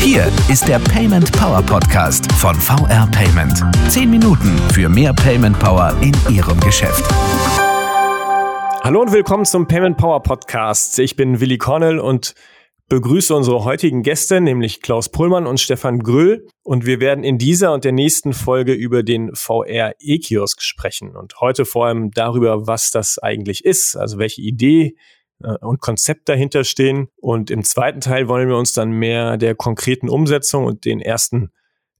Hier ist der Payment Power Podcast von VR Payment. Zehn Minuten für mehr Payment Power in Ihrem Geschäft. Hallo und willkommen zum Payment Power Podcast. Ich bin Willi Cornell und begrüße unsere heutigen Gäste, nämlich Klaus Pullmann und Stefan Gröll. Und wir werden in dieser und der nächsten Folge über den VR E-Kiosk sprechen. Und heute vor allem darüber, was das eigentlich ist, also welche Idee und Konzept dahinter stehen. Und im zweiten Teil wollen wir uns dann mehr der konkreten Umsetzung und den ersten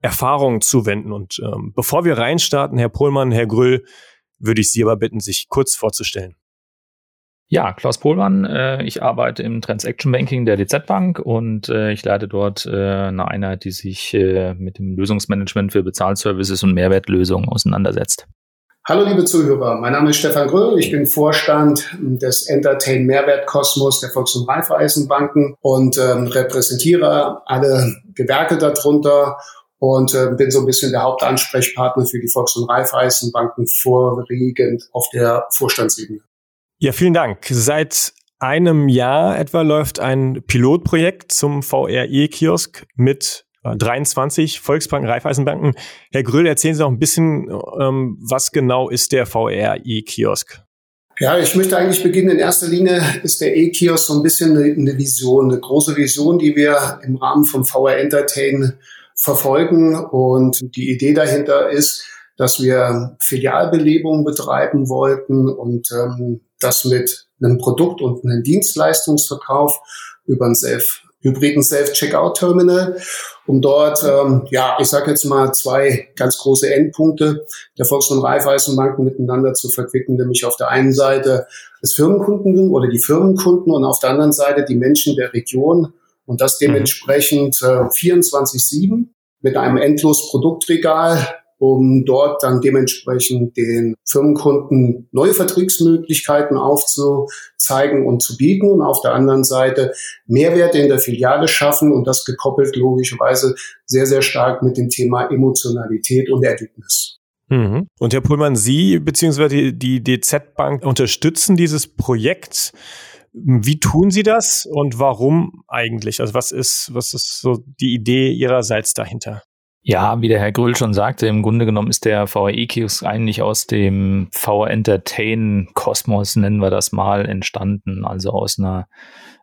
Erfahrungen zuwenden. Und ähm, bevor wir reinstarten, Herr Pohlmann, Herr Grüll, würde ich Sie aber bitten, sich kurz vorzustellen. Ja, Klaus Pohlmann, äh, ich arbeite im Transaction Banking der DZ Bank und äh, ich leite dort äh, eine Einheit, die sich äh, mit dem Lösungsmanagement für Bezahlservices und Mehrwertlösungen auseinandersetzt. Hallo liebe Zuhörer, mein Name ist Stefan Gröll, ich bin Vorstand des Entertain Mehrwert Kosmos der Volks- und Raiffeisenbanken und ähm, repräsentiere alle Gewerke darunter und äh, bin so ein bisschen der Hauptansprechpartner für die Volks- und Raiffeisenbanken vorwiegend auf der Vorstandsebene. Ja, vielen Dank. Seit einem Jahr etwa läuft ein Pilotprojekt zum VRE-Kiosk mit 23 Volksbanken, Raiffeisenbanken. Herr Gröll, erzählen Sie noch ein bisschen, ähm, was genau ist der VR-E-Kiosk? Ja, ich möchte eigentlich beginnen. In erster Linie ist der E-Kiosk so ein bisschen eine, eine, Vision, eine große Vision, die wir im Rahmen von VR Entertain verfolgen. Und die Idee dahinter ist, dass wir Filialbelebung betreiben wollten und ähm, das mit einem Produkt und einem Dienstleistungsverkauf über ein Self hybriden Self-Checkout-Terminal, um dort, ähm, ja, ich sage jetzt mal zwei ganz große Endpunkte der Volks- und Raiffeisenbanken miteinander zu verquicken, nämlich auf der einen Seite das Firmenkunden oder die Firmenkunden und auf der anderen Seite die Menschen der Region und das mhm. dementsprechend äh, 24-7 mit einem endlos Produktregal um dort dann dementsprechend den Firmenkunden neue Vertriebsmöglichkeiten aufzuzeigen und zu bieten und auf der anderen Seite Mehrwerte in der Filiale schaffen und das gekoppelt logischerweise sehr, sehr stark mit dem Thema Emotionalität und Erlebnis. Mhm. Und Herr Pullmann, Sie bzw. die DZ Bank unterstützen dieses Projekt. Wie tun Sie das und warum eigentlich? Also was ist, was ist so die Idee Ihrerseits dahinter? Ja, wie der Herr Grüll schon sagte, im Grunde genommen ist der VRE-Kiosk eigentlich aus dem VR Entertain Kosmos, nennen wir das mal, entstanden. Also aus einer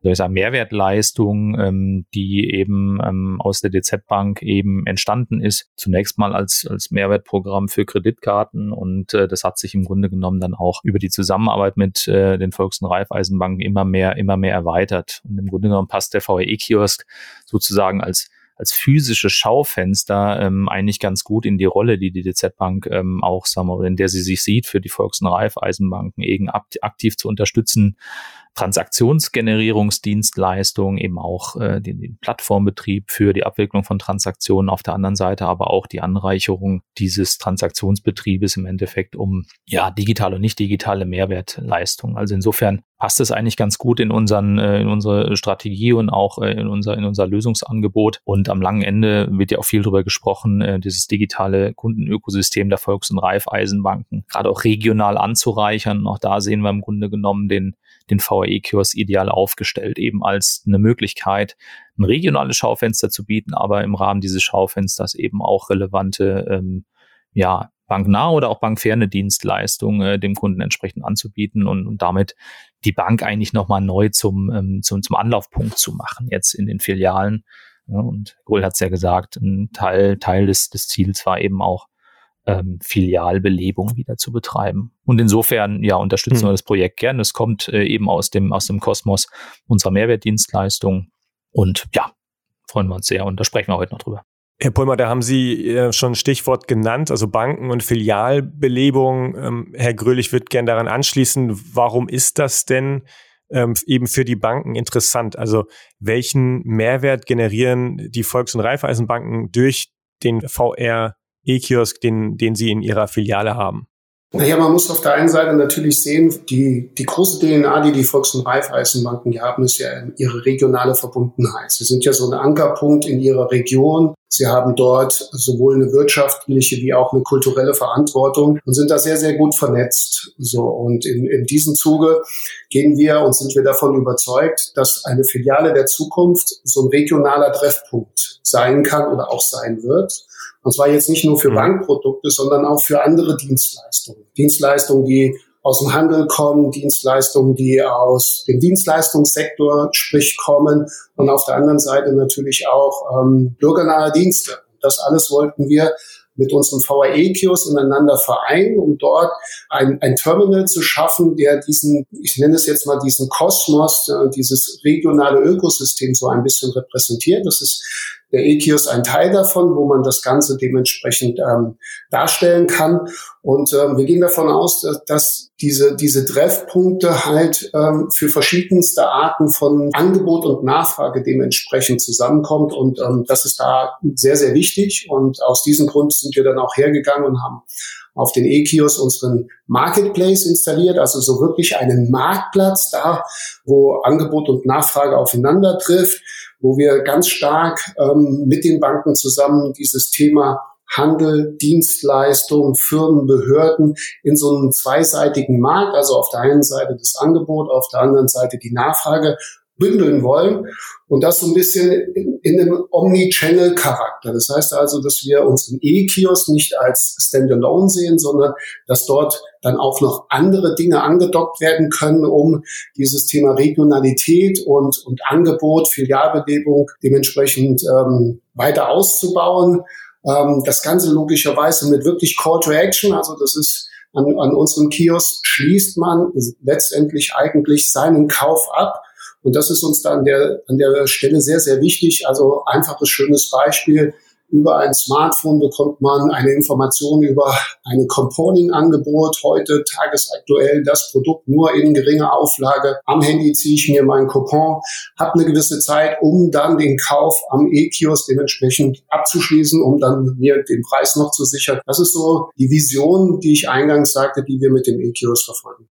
soll ich sagen, Mehrwertleistung, ähm, die eben ähm, aus der DZ Bank eben entstanden ist. Zunächst mal als, als Mehrwertprogramm für Kreditkarten und äh, das hat sich im Grunde genommen dann auch über die Zusammenarbeit mit äh, den Volks- und Raiffeisenbanken immer mehr, immer mehr erweitert. Und im Grunde genommen passt der VRE-Kiosk sozusagen als als physische Schaufenster ähm, eigentlich ganz gut in die Rolle, die die DZ Bank ähm, auch, sagen wir, in der sie sich sieht, für die Volks- und Raiffeisenbanken eben aktiv zu unterstützen, Transaktionsgenerierungsdienstleistungen, eben auch äh, den, den Plattformbetrieb für die Abwicklung von Transaktionen auf der anderen Seite, aber auch die Anreicherung dieses Transaktionsbetriebes im Endeffekt um ja digitale und nicht digitale Mehrwertleistungen. Also insofern passt es eigentlich ganz gut in unseren äh, in unsere Strategie und auch äh, in unser in unser Lösungsangebot und am langen Ende wird ja auch viel darüber gesprochen äh, dieses digitale Kundenökosystem der Volks- und Raiffeisenbanken gerade auch regional anzureichern auch da sehen wir im Grunde genommen den den VAE-Kiosk ideal aufgestellt, eben als eine Möglichkeit, ein regionales Schaufenster zu bieten, aber im Rahmen dieses Schaufensters eben auch relevante, ähm, ja, banknahe oder auch bankferne Dienstleistungen äh, dem Kunden entsprechend anzubieten und, und damit die Bank eigentlich nochmal neu zum, ähm, zum, zum Anlaufpunkt zu machen, jetzt in den Filialen. Ja, und Gohl hat es ja gesagt, ein Teil, Teil des, des Ziels war eben auch, ähm, Filialbelebung wieder zu betreiben. Und insofern, ja, unterstützen hm. wir das Projekt gern. Es kommt äh, eben aus dem, aus dem Kosmos unserer Mehrwertdienstleistung. Und ja, freuen wir uns sehr und da sprechen wir heute noch drüber. Herr Pulmer, da haben Sie äh, schon ein Stichwort genannt, also Banken und Filialbelebung. Ähm, Herr Gröhl, ich würde gerne daran anschließen, warum ist das denn ähm, eben für die Banken interessant? Also welchen Mehrwert generieren die Volks- und Raiffeisenbanken durch den VR E-Kiosk, den, den Sie in Ihrer Filiale haben? Naja, man muss auf der einen Seite natürlich sehen, die, die große DNA, die die Volks- und Raiffeisenbanken haben, ist ja ihre regionale Verbundenheit. Sie sind ja so ein Ankerpunkt in ihrer Region, Sie haben dort sowohl eine wirtschaftliche wie auch eine kulturelle Verantwortung und sind da sehr, sehr gut vernetzt. So, und in, in diesem Zuge gehen wir und sind wir davon überzeugt, dass eine Filiale der Zukunft so ein regionaler Treffpunkt sein kann oder auch sein wird. Und zwar jetzt nicht nur für mhm. Bankprodukte, sondern auch für andere Dienstleistungen. Dienstleistungen, die aus dem Handel kommen, Dienstleistungen, die aus dem Dienstleistungssektor sprich kommen und auf der anderen Seite natürlich auch ähm, bürgernahe Dienste. Das alles wollten wir mit unseren VAE-Kios ineinander vereinen, um dort ein, ein Terminal zu schaffen, der diesen, ich nenne es jetzt mal diesen Kosmos, äh, dieses regionale Ökosystem so ein bisschen repräsentiert. Das ist der E-Kiosk ein Teil davon, wo man das Ganze dementsprechend ähm, darstellen kann. Und ähm, wir gehen davon aus, dass, dass diese, diese Treffpunkte halt ähm, für verschiedenste Arten von Angebot und Nachfrage dementsprechend zusammenkommt. Und ähm, das ist da sehr, sehr wichtig. Und aus diesem Grund sind wir dann auch hergegangen und haben auf den E-Kiosk unseren Marketplace installiert, also so wirklich einen Marktplatz da, wo Angebot und Nachfrage aufeinander trifft wo wir ganz stark ähm, mit den Banken zusammen dieses Thema Handel, Dienstleistung, Firmen, Behörden in so einem zweiseitigen Markt, also auf der einen Seite das Angebot, auf der anderen Seite die Nachfrage bündeln wollen und das so ein bisschen in, in einem Omni-Channel-Charakter. Das heißt also, dass wir unseren E-Kiosk nicht als Standalone sehen, sondern dass dort dann auch noch andere Dinge angedockt werden können, um dieses Thema Regionalität und, und Angebot, Filialbelebung dementsprechend ähm, weiter auszubauen. Ähm, das Ganze logischerweise mit wirklich Call to Action, also das ist an, an unserem Kiosk schließt man letztendlich eigentlich seinen Kauf ab und das ist uns da an der, an der Stelle sehr, sehr wichtig. Also einfaches, schönes Beispiel. Über ein Smartphone bekommt man eine Information über ein Componing-Angebot. Heute tagesaktuell das Produkt nur in geringer Auflage. Am Handy ziehe ich mir meinen Coupon, habe eine gewisse Zeit, um dann den Kauf am E-Kiosk dementsprechend abzuschließen, um dann mir den Preis noch zu sichern. Das ist so die Vision, die ich eingangs sagte, die wir mit dem E-Kiosk verfolgen.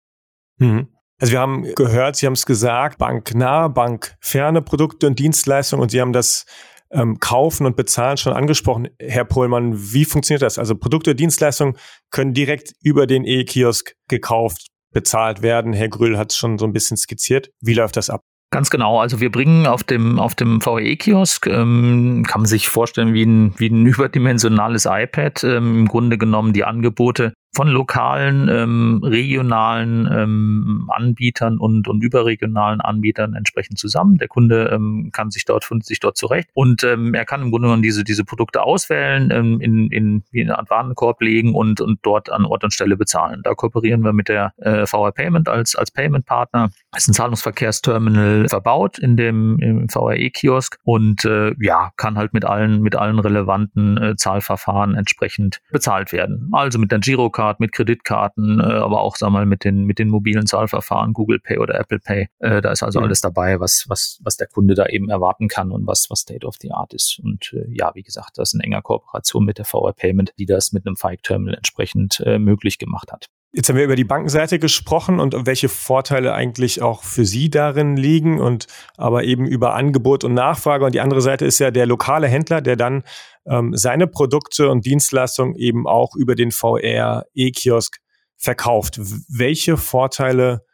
Mhm. Also wir haben gehört, Sie haben es gesagt, banknah, bankferne Produkte und Dienstleistungen und Sie haben das ähm, Kaufen und Bezahlen schon angesprochen. Herr Pohlmann, wie funktioniert das? Also Produkte Dienstleistungen können direkt über den E-Kiosk gekauft, bezahlt werden. Herr Grüll hat es schon so ein bisschen skizziert. Wie läuft das ab? Ganz genau. Also wir bringen auf dem, auf dem VE-Kiosk, ähm, kann man sich vorstellen wie ein, wie ein überdimensionales iPad, ähm, im Grunde genommen die Angebote von lokalen, ähm, regionalen ähm, Anbietern und, und überregionalen Anbietern entsprechend zusammen. Der Kunde ähm, kann sich dort, findet sich dort zurecht und ähm, er kann im Grunde genommen diese, diese Produkte auswählen, ähm, in, in, wie eine Art Warenkorb legen und, und dort an Ort und Stelle bezahlen. Da kooperieren wir mit der äh, VR Payment als, als Payment-Partner. Ist ein Zahlungsverkehrsterminal verbaut in dem im VRE-Kiosk und äh, ja, kann halt mit allen, mit allen relevanten äh, Zahlverfahren entsprechend bezahlt werden. Also mit der Girocard mit Kreditkarten, äh, aber auch sag mal mit den mit den mobilen Zahlverfahren, Google Pay oder Apple Pay. Äh, da ist also mhm. alles dabei, was was was der Kunde da eben erwarten kann und was was State of the Art ist. Und äh, ja, wie gesagt, das ist in enger Kooperation mit der VR Payment, die das mit einem Fike Terminal entsprechend äh, möglich gemacht hat. Jetzt haben wir über die Bankenseite gesprochen und welche Vorteile eigentlich auch für Sie darin liegen und aber eben über Angebot und Nachfrage. Und die andere Seite ist ja der lokale Händler, der dann ähm, seine Produkte und Dienstleistungen eben auch über den VR E-Kiosk verkauft. Welche Vorteile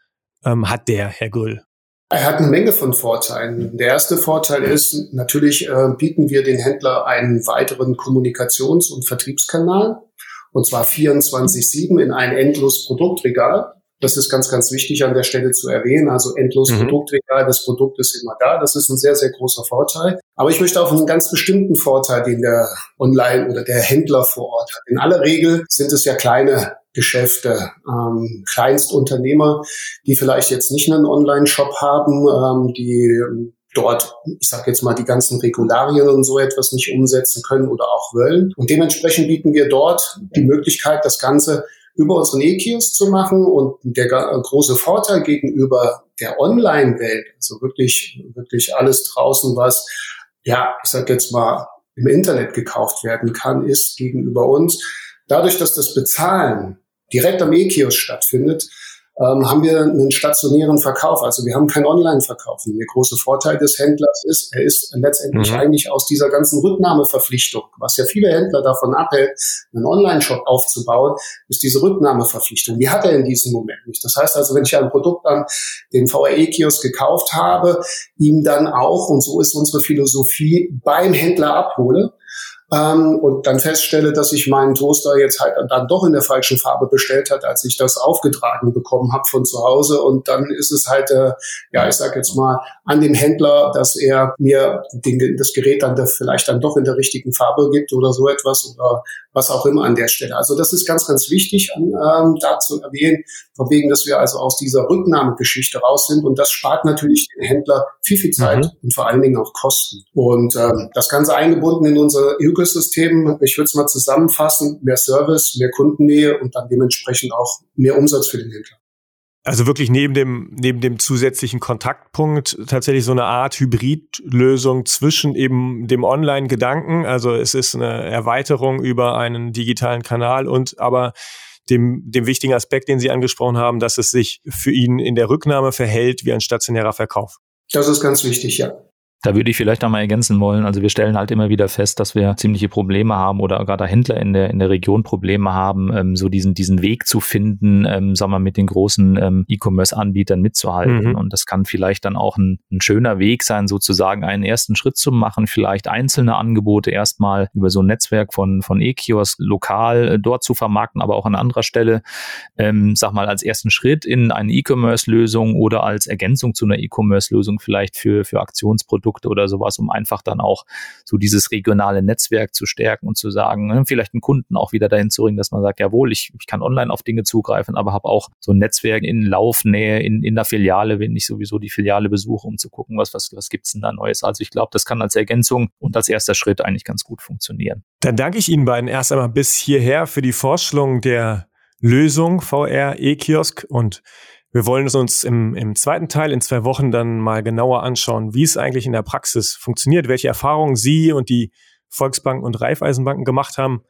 ähm, hat der, Herr Grüll? Er hat eine Menge von Vorteilen. Der erste Vorteil ist, natürlich äh, bieten wir den Händler einen weiteren Kommunikations- und Vertriebskanal und zwar 24-7 in ein endlos Produktregal. Das ist ganz, ganz wichtig an der Stelle zu erwähnen. Also endlos mhm. Produktregal, das Produkt ist immer da. Das ist ein sehr, sehr großer Vorteil. Aber ich möchte auf einen ganz bestimmten Vorteil, den der Online- oder der Händler vor Ort hat. In aller Regel sind es ja kleine Geschäfte, ähm, Kleinstunternehmer, die vielleicht jetzt nicht einen Online-Shop haben, ähm, die dort, ich sage jetzt mal, die ganzen Regularien und so etwas nicht umsetzen können oder auch wollen. Und dementsprechend bieten wir dort die Möglichkeit, das Ganze über unseren E-Kiosk zu machen. Und der große Vorteil gegenüber der Online-Welt, also wirklich, wirklich alles draußen, was, ja, ich sage jetzt mal, im Internet gekauft werden kann, ist gegenüber uns, dadurch, dass das Bezahlen direkt am E-Kiosk stattfindet, ähm, haben wir einen stationären Verkauf. Also wir haben keinen Online-Verkauf. Der große Vorteil des Händlers ist, er ist letztendlich mhm. eigentlich aus dieser ganzen Rücknahmeverpflichtung, was ja viele Händler davon abhält, einen Online-Shop aufzubauen, ist diese Rücknahmeverpflichtung. Die hat er in diesem Moment nicht. Das heißt also, wenn ich ein Produkt an den VRE-Kiosk gekauft habe, ihm dann auch, und so ist unsere Philosophie, beim Händler abhole, ähm, und dann feststelle, dass ich meinen Toaster jetzt halt dann doch in der falschen Farbe bestellt hat, als ich das aufgetragen bekommen habe von zu Hause. Und dann ist es halt, äh, ja, ich sag jetzt mal, an dem Händler, dass er mir den, das Gerät dann vielleicht dann doch in der richtigen Farbe gibt oder so etwas oder was auch immer an der Stelle. Also das ist ganz, ganz wichtig an, ähm, da zu erwähnen, von wegen, dass wir also aus dieser Rücknahmegeschichte raus sind und das spart natürlich den Händler viel, viel Zeit mhm. und vor allen Dingen auch Kosten. Und ähm, das Ganze eingebunden in unser Ökosystem, ich würde es mal zusammenfassen, mehr Service, mehr Kundennähe und dann dementsprechend auch mehr Umsatz für den Händler. Also wirklich neben dem, neben dem zusätzlichen Kontaktpunkt tatsächlich so eine Art Hybridlösung zwischen eben dem Online-Gedanken. Also es ist eine Erweiterung über einen digitalen Kanal und aber dem, dem wichtigen Aspekt, den Sie angesprochen haben, dass es sich für ihn in der Rücknahme verhält wie ein stationärer Verkauf. Das ist ganz wichtig, ja. Da würde ich vielleicht einmal ergänzen wollen. Also wir stellen halt immer wieder fest, dass wir ziemliche Probleme haben oder gerade Händler in der, in der Region Probleme haben, ähm, so diesen, diesen Weg zu finden, ähm, sagen wir, mit den großen ähm, E-Commerce-Anbietern mitzuhalten. Mhm. Und das kann vielleicht dann auch ein, ein schöner Weg sein, sozusagen einen ersten Schritt zu machen, vielleicht einzelne Angebote erstmal über so ein Netzwerk von, von E-Kiosk lokal äh, dort zu vermarkten, aber auch an anderer Stelle, ähm, sag mal, als ersten Schritt in eine E-Commerce-Lösung oder als Ergänzung zu einer E-Commerce-Lösung vielleicht für, für Aktionsprodukte Produkte oder sowas, um einfach dann auch so dieses regionale Netzwerk zu stärken und zu sagen, ne, vielleicht einen Kunden auch wieder dahin zu bringen, dass man sagt, jawohl, ich, ich kann online auf Dinge zugreifen, aber habe auch so ein Netzwerk in Laufnähe, in, in der Filiale, wenn ich sowieso die Filiale besuche, um zu gucken, was, was, was gibt's denn da Neues. Also ich glaube, das kann als Ergänzung und als erster Schritt eigentlich ganz gut funktionieren. Dann danke ich Ihnen beiden erst einmal bis hierher für die Vorstellung der Lösung VR E-Kiosk und wir wollen es uns im, im zweiten Teil in zwei Wochen dann mal genauer anschauen, wie es eigentlich in der Praxis funktioniert, welche Erfahrungen Sie und die Volksbanken und Raiffeisenbanken gemacht haben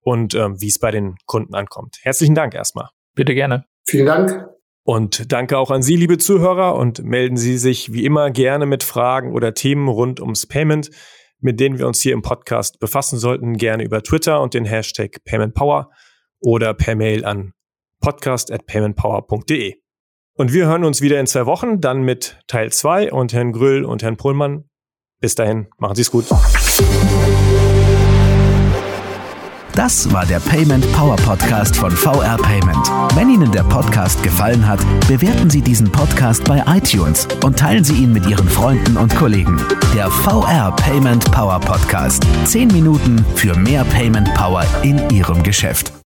und ähm, wie es bei den Kunden ankommt. Herzlichen Dank erstmal. Bitte gerne. Vielen Dank. Und danke auch an Sie, liebe Zuhörer, und melden Sie sich wie immer gerne mit Fragen oder Themen rund ums Payment, mit denen wir uns hier im Podcast befassen sollten, gerne über Twitter und den Hashtag PaymentPower oder per Mail an podcast at paymentpower.de. Und wir hören uns wieder in zwei Wochen, dann mit Teil 2 und Herrn Grüll und Herrn Pullmann. Bis dahin, machen Sie es gut. Das war der Payment Power Podcast von VR Payment. Wenn Ihnen der Podcast gefallen hat, bewerten Sie diesen Podcast bei iTunes und teilen Sie ihn mit Ihren Freunden und Kollegen. Der VR Payment Power Podcast. Zehn Minuten für mehr Payment Power in Ihrem Geschäft.